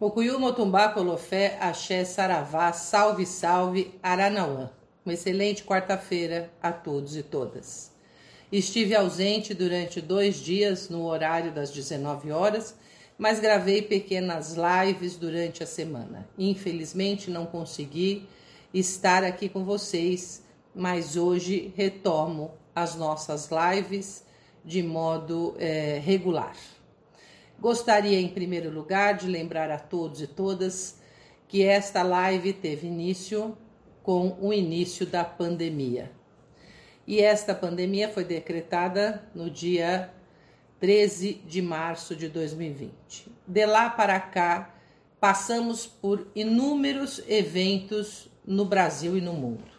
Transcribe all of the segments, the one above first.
Mocuyu Motumbá Colofé, Axé Saravá, Salve Salve Aranauã. Uma excelente quarta-feira a todos e todas. Estive ausente durante dois dias no horário das 19 horas, mas gravei pequenas lives durante a semana. Infelizmente não consegui estar aqui com vocês, mas hoje retomo as nossas lives de modo é, regular. Gostaria, em primeiro lugar, de lembrar a todos e todas que esta live teve início com o início da pandemia. E esta pandemia foi decretada no dia 13 de março de 2020. De lá para cá, passamos por inúmeros eventos no Brasil e no mundo.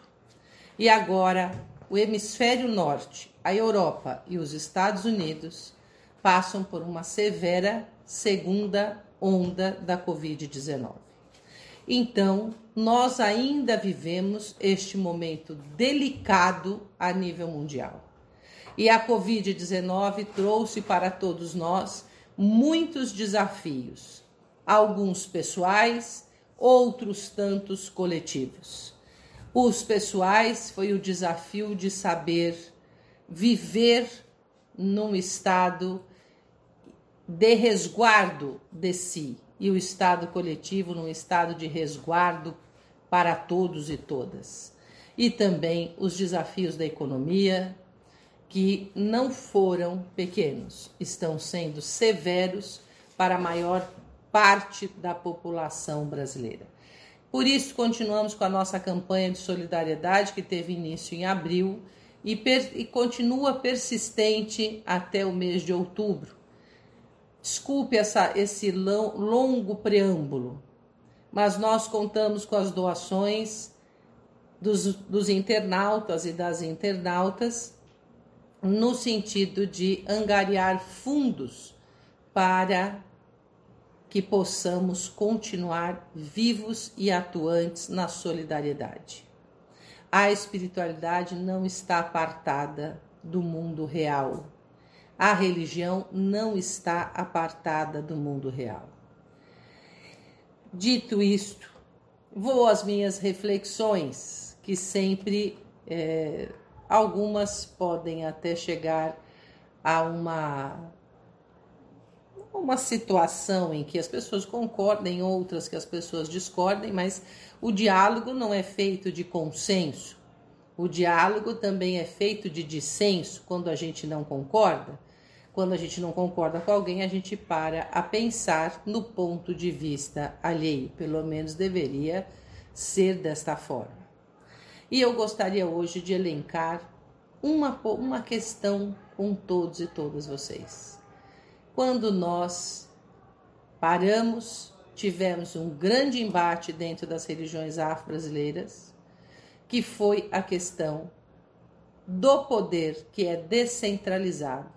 E agora, o hemisfério norte, a Europa e os Estados Unidos passam por uma severa segunda onda da Covid-19. Então, nós ainda vivemos este momento delicado a nível mundial. E a Covid-19 trouxe para todos nós muitos desafios, alguns pessoais, outros tantos coletivos. Os pessoais foi o desafio de saber viver num estado de resguardo de si e o estado coletivo num estado de resguardo para todos e todas. E também os desafios da economia, que não foram pequenos, estão sendo severos para a maior parte da população brasileira. Por isso, continuamos com a nossa campanha de solidariedade, que teve início em abril e, per e continua persistente até o mês de outubro Desculpe essa, esse longo preâmbulo, mas nós contamos com as doações dos, dos internautas e das internautas no sentido de angariar fundos para que possamos continuar vivos e atuantes na solidariedade. A espiritualidade não está apartada do mundo real a religião não está apartada do mundo real. Dito isto, vou às minhas reflexões, que sempre é, algumas podem até chegar a uma uma situação em que as pessoas concordem, outras que as pessoas discordem, mas o diálogo não é feito de consenso. O diálogo também é feito de dissenso quando a gente não concorda. Quando a gente não concorda com alguém, a gente para a pensar no ponto de vista alheio. Pelo menos deveria ser desta forma. E eu gostaria hoje de elencar uma, uma questão com todos e todas vocês. Quando nós paramos, tivemos um grande embate dentro das religiões afro-brasileiras, que foi a questão do poder que é descentralizado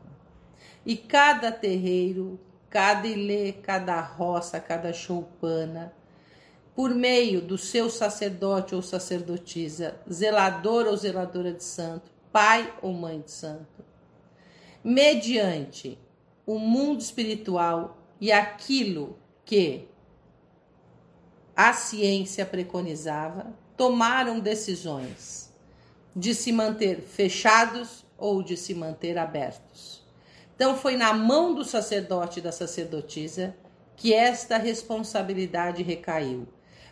e cada terreiro, cada ilê, cada roça, cada choupana, por meio do seu sacerdote ou sacerdotisa, zelador ou zeladora de santo, pai ou mãe de santo, mediante o mundo espiritual e aquilo que a ciência preconizava, tomaram decisões de se manter fechados ou de se manter abertos. Então foi na mão do sacerdote e da sacerdotisa que esta responsabilidade recaiu.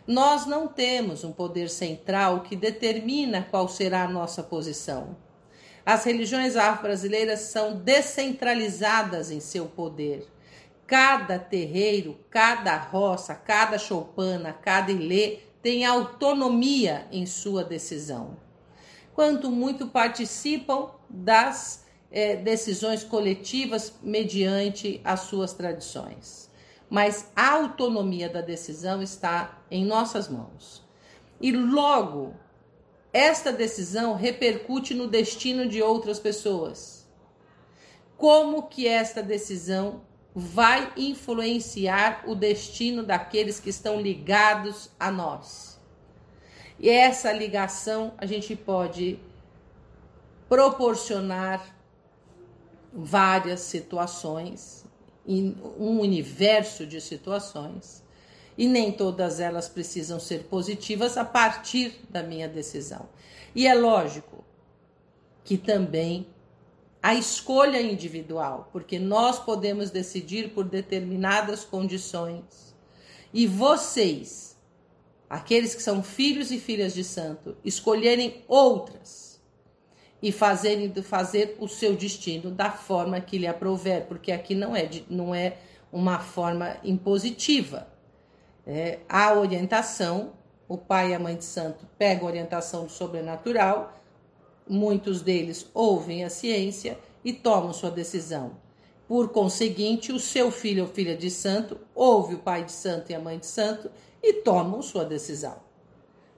Nós não temos um poder central que determina qual será a nossa posição. As religiões afro-brasileiras são descentralizadas em seu poder. Cada terreiro, cada roça, cada choupana, cada ilê tem autonomia em sua decisão. Quanto muito participam das é, decisões coletivas mediante as suas tradições. Mas a autonomia da decisão está em nossas mãos. E logo, esta decisão repercute no destino de outras pessoas. Como que esta decisão vai influenciar o destino daqueles que estão ligados a nós? E essa ligação a gente pode proporcionar várias situações, um universo de situações, E nem todas elas precisam ser positivas a partir da minha decisão. E é lógico que também a escolha individual, porque nós podemos decidir por determinadas condições. E vocês, aqueles que são filhos e filhas de santo, escolherem outras e fazerem fazer o seu destino da forma que lhe aprouver, porque aqui não é não é uma forma impositiva. É, a orientação, o pai e a mãe de santo pegam a orientação do sobrenatural, muitos deles ouvem a ciência e tomam sua decisão. Por conseguinte, o seu filho ou filha de santo ouve o pai de santo e a mãe de santo e tomam sua decisão.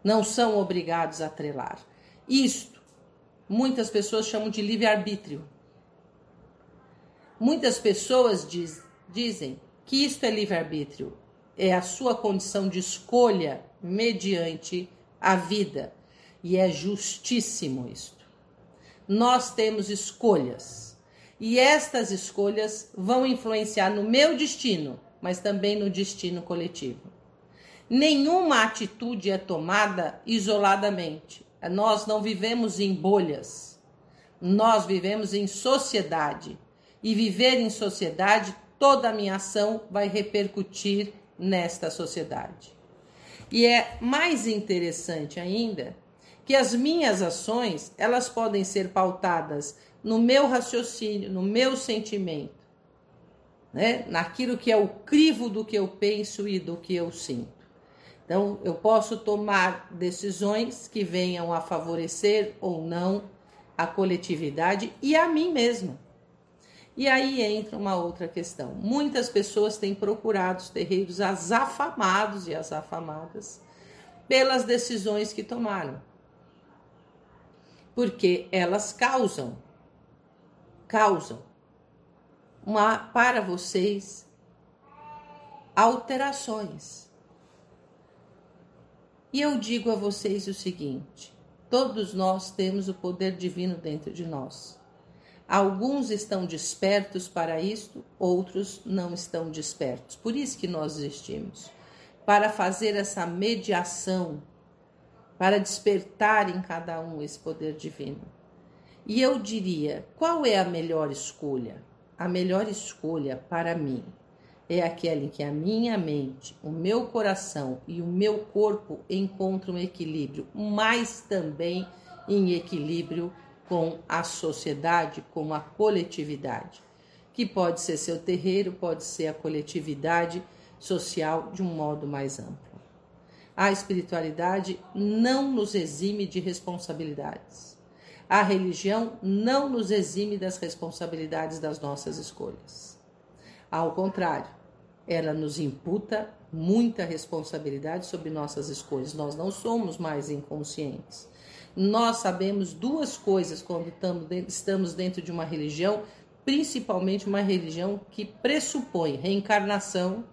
Não são obrigados a trelar. Isto, muitas pessoas chamam de livre-arbítrio. Muitas pessoas diz, dizem que isto é livre-arbítrio, é a sua condição de escolha mediante a vida. E é justíssimo isto. Nós temos escolhas. E estas escolhas vão influenciar no meu destino, mas também no destino coletivo. Nenhuma atitude é tomada isoladamente. Nós não vivemos em bolhas. Nós vivemos em sociedade. E viver em sociedade, toda a minha ação vai repercutir nesta sociedade. E é mais interessante ainda que as minhas ações, elas podem ser pautadas no meu raciocínio, no meu sentimento, né? Naquilo que é o crivo do que eu penso e do que eu sinto. Então, eu posso tomar decisões que venham a favorecer ou não a coletividade e a mim mesma. E aí entra uma outra questão. Muitas pessoas têm procurado os terreiros azafamados e as afamadas pelas decisões que tomaram. Porque elas causam, causam uma, para vocês alterações. E eu digo a vocês o seguinte: todos nós temos o poder divino dentro de nós. Alguns estão despertos para isto, outros não estão despertos. Por isso que nós existimos para fazer essa mediação, para despertar em cada um esse poder divino. E eu diria, qual é a melhor escolha? A melhor escolha para mim é aquela em que a minha mente, o meu coração e o meu corpo encontram equilíbrio, mas também em equilíbrio com a sociedade, com a coletividade, que pode ser seu terreiro, pode ser a coletividade social de um modo mais amplo. A espiritualidade não nos exime de responsabilidades. A religião não nos exime das responsabilidades das nossas escolhas. Ao contrário, ela nos imputa muita responsabilidade sobre nossas escolhas. Nós não somos mais inconscientes. Nós sabemos duas coisas quando estamos dentro de uma religião, principalmente uma religião que pressupõe reencarnação,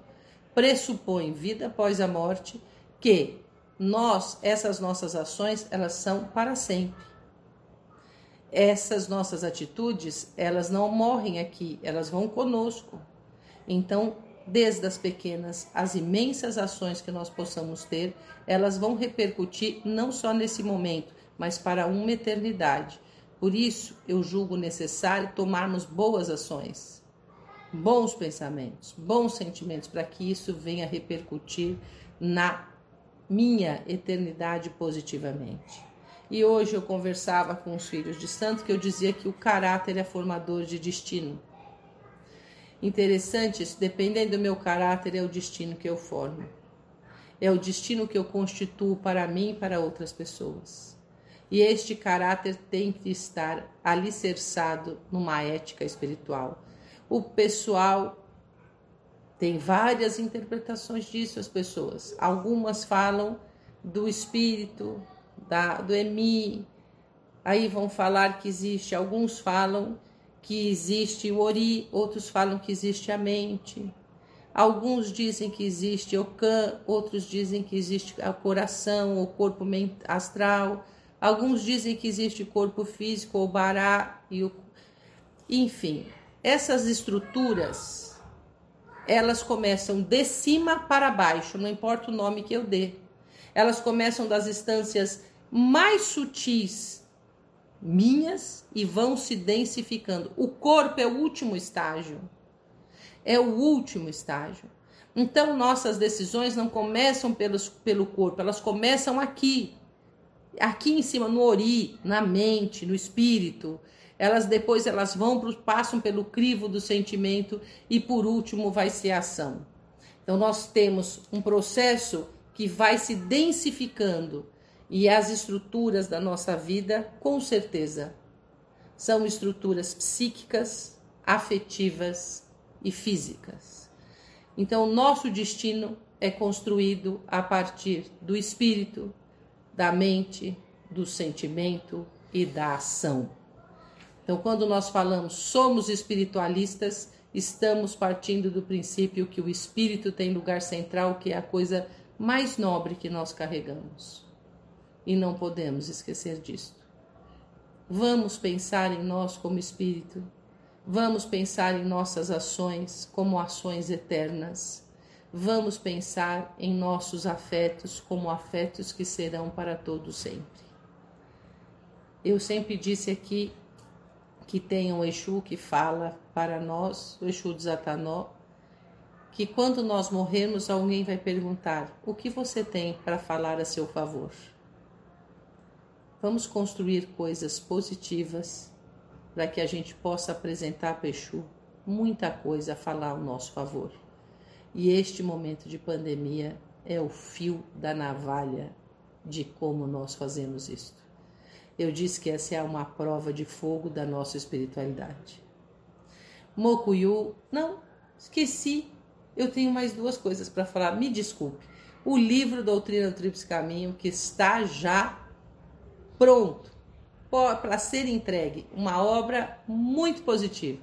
pressupõe vida após a morte, que nós, essas nossas ações, elas são para sempre. Essas nossas atitudes, elas não morrem aqui, elas vão conosco. Então, desde as pequenas às imensas ações que nós possamos ter, elas vão repercutir não só nesse momento, mas para uma eternidade. Por isso, eu julgo necessário tomarmos boas ações, bons pensamentos, bons sentimentos, para que isso venha repercutir na minha eternidade positivamente. E hoje eu conversava com os filhos de santo que eu dizia que o caráter é formador de destino. Interessante isso, dependendo do meu caráter, é o destino que eu formo. É o destino que eu constituo para mim e para outras pessoas. E este caráter tem que estar alicerçado numa ética espiritual. O pessoal tem várias interpretações disso, as pessoas. Algumas falam do espírito, da, do EMI, aí vão falar que existe, alguns falam que existe o Ori, outros falam que existe a mente. Alguns dizem que existe o Kan, outros dizem que existe o coração, o corpo astral. Alguns dizem que existe corpo físico, ou bará, e o... enfim, essas estruturas elas começam de cima para baixo, não importa o nome que eu dê. Elas começam das instâncias mais sutis minhas e vão se densificando. O corpo é o último estágio. É o último estágio. Então, nossas decisões não começam pelos, pelo corpo, elas começam aqui. Aqui em cima, no ori, na mente, no espírito. Elas depois elas vão pro, passam pelo crivo do sentimento e por último vai ser a ação. Então nós temos um processo que vai se densificando e as estruturas da nossa vida, com certeza, são estruturas psíquicas, afetivas e físicas. Então, nosso destino é construído a partir do espírito, da mente, do sentimento e da ação. Então, quando nós falamos somos espiritualistas, estamos partindo do princípio que o espírito tem lugar central, que é a coisa mais nobre que nós carregamos. E não podemos esquecer disto. Vamos pensar em nós como espírito. Vamos pensar em nossas ações como ações eternas. Vamos pensar em nossos afetos como afetos que serão para todo sempre. Eu sempre disse aqui que tem um Exu que fala para nós, o Exu de Zatanó, que quando nós morrermos, alguém vai perguntar: o que você tem para falar a seu favor? Vamos construir coisas positivas para que a gente possa apresentar a Exu muita coisa a falar ao nosso favor. E este momento de pandemia é o fio da navalha de como nós fazemos isto. Eu disse que essa é uma prova de fogo da nossa espiritualidade. Mokuyu, não, esqueci eu tenho mais duas coisas para falar. Me desculpe. O livro Doutrina do Tríplice Caminho, que está já pronto para ser entregue. Uma obra muito positiva,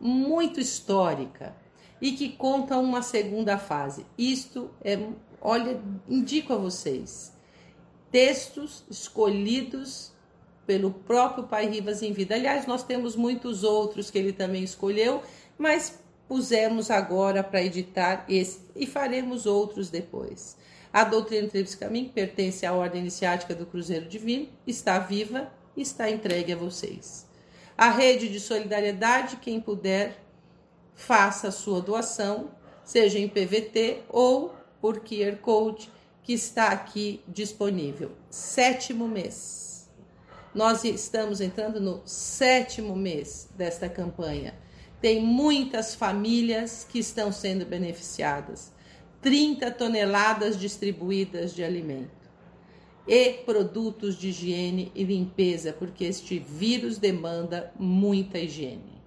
muito histórica e que conta uma segunda fase. Isto é, olha, indico a vocês, textos escolhidos pelo próprio Pai Rivas em vida. Aliás, nós temos muitos outros que ele também escolheu, mas pusemos agora para editar esse e faremos outros depois. A doutrina Tríplice Caminho pertence à ordem iniciática do Cruzeiro Divino, está viva e está entregue a vocês. A rede de solidariedade, quem puder, faça a sua doação, seja em PVT ou por QR Code, que está aqui disponível. Sétimo mês. Nós estamos entrando no sétimo mês desta campanha tem muitas famílias que estão sendo beneficiadas. 30 toneladas distribuídas de alimento e produtos de higiene e limpeza, porque este vírus demanda muita higiene.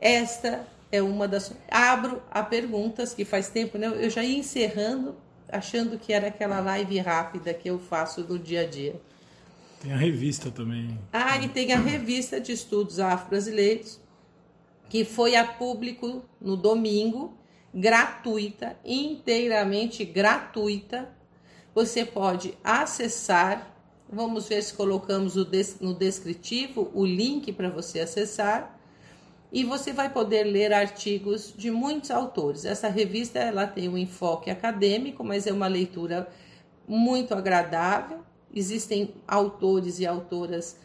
Esta é uma das. Abro a perguntas que faz tempo, né? Eu já ia encerrando, achando que era aquela live rápida que eu faço no dia a dia. Tem a revista também. Ah, e tem a revista de estudos afro-brasileiros que foi a público no domingo, gratuita, inteiramente gratuita. Você pode acessar. Vamos ver se colocamos no descritivo o link para você acessar. E você vai poder ler artigos de muitos autores. Essa revista ela tem um enfoque acadêmico, mas é uma leitura muito agradável. Existem autores e autoras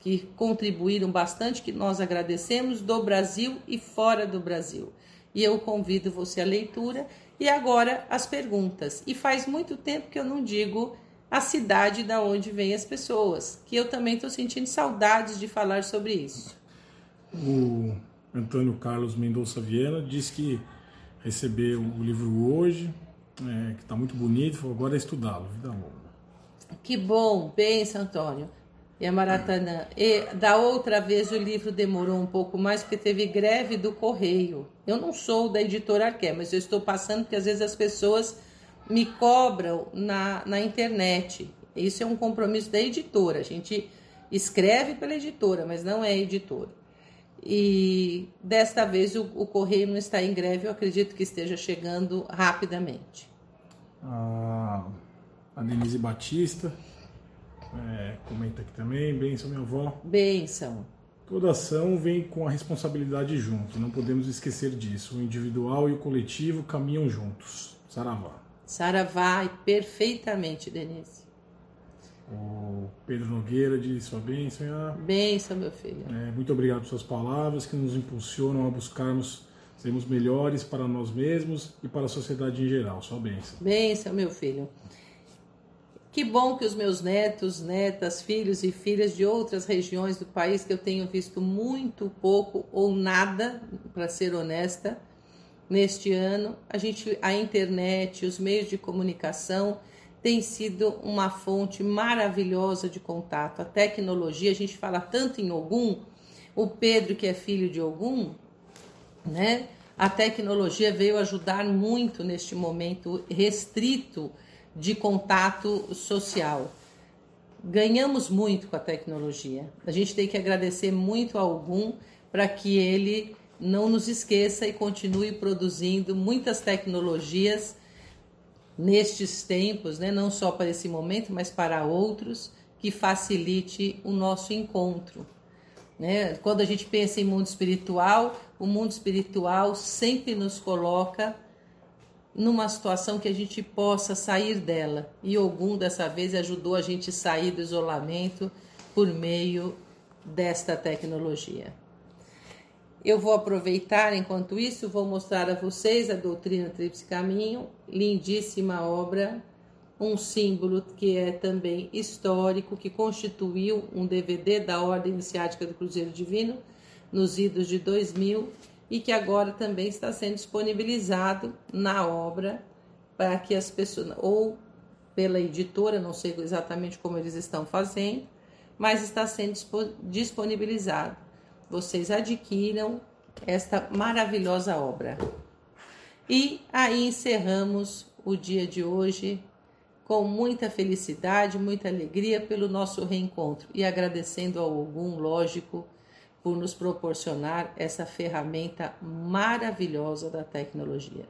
que contribuíram bastante, que nós agradecemos, do Brasil e fora do Brasil. E eu convido você à leitura e agora as perguntas. E faz muito tempo que eu não digo a cidade da onde vêm as pessoas, que eu também estou sentindo saudades de falar sobre isso. O Antônio Carlos Mendonça Viana diz que recebeu o livro hoje, é, que está muito bonito, falou agora é estudá-lo, vida longa. Que bom, benção, Antônio e a Maratanã. E da outra vez o livro demorou um pouco mais porque teve greve do correio. Eu não sou da editora Arqué, mas eu estou passando porque às vezes as pessoas me cobram na, na internet. Isso é um compromisso da editora. A gente escreve pela editora, mas não é editora. E desta vez o, o correio não está em greve, eu acredito que esteja chegando rapidamente. Ah, a Denise Batista é, comenta aqui também. Benção, minha avó. Benção. Toda ação vem com a responsabilidade junto, não podemos esquecer disso. O individual e o coletivo caminham juntos. Saravá. Saravá, perfeitamente, Denise. O Pedro Nogueira diz sua bênção. Bênção, meu filho. É, muito obrigado por suas palavras que nos impulsionam a buscarmos sermos melhores para nós mesmos e para a sociedade em geral. Sua bênção. Bênção, meu filho. Que bom que os meus netos, netas, filhos e filhas de outras regiões do país que eu tenho visto muito pouco ou nada, para ser honesta, neste ano, a gente a internet, os meios de comunicação tem sido uma fonte maravilhosa de contato. A tecnologia, a gente fala tanto em Ogum, o Pedro que é filho de Ogum, né? A tecnologia veio ajudar muito neste momento restrito de contato social. Ganhamos muito com a tecnologia. A gente tem que agradecer muito a algum para que ele não nos esqueça e continue produzindo muitas tecnologias nestes tempos, né? não só para esse momento, mas para outros, que facilite o nosso encontro. Né? Quando a gente pensa em mundo espiritual, o mundo espiritual sempre nos coloca numa situação que a gente possa sair dela. E Ogum dessa vez ajudou a gente a sair do isolamento por meio desta tecnologia. Eu vou aproveitar, enquanto isso, vou mostrar a vocês a doutrina Tríplice Caminho, lindíssima obra, um símbolo que é também histórico, que constituiu um DVD da Ordem Iniciática do Cruzeiro Divino nos idos de 2000 e que agora também está sendo disponibilizado na obra para que as pessoas, ou pela editora, não sei exatamente como eles estão fazendo, mas está sendo disponibilizado. Vocês adquiram esta maravilhosa obra. E aí encerramos o dia de hoje com muita felicidade, muita alegria pelo nosso reencontro e agradecendo ao Ogum, lógico, por nos proporcionar essa ferramenta maravilhosa da tecnologia.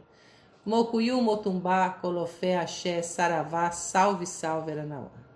Mokuyu, Motumbá, Colofé, Axé, Saravá, salve, salve, Aranauá.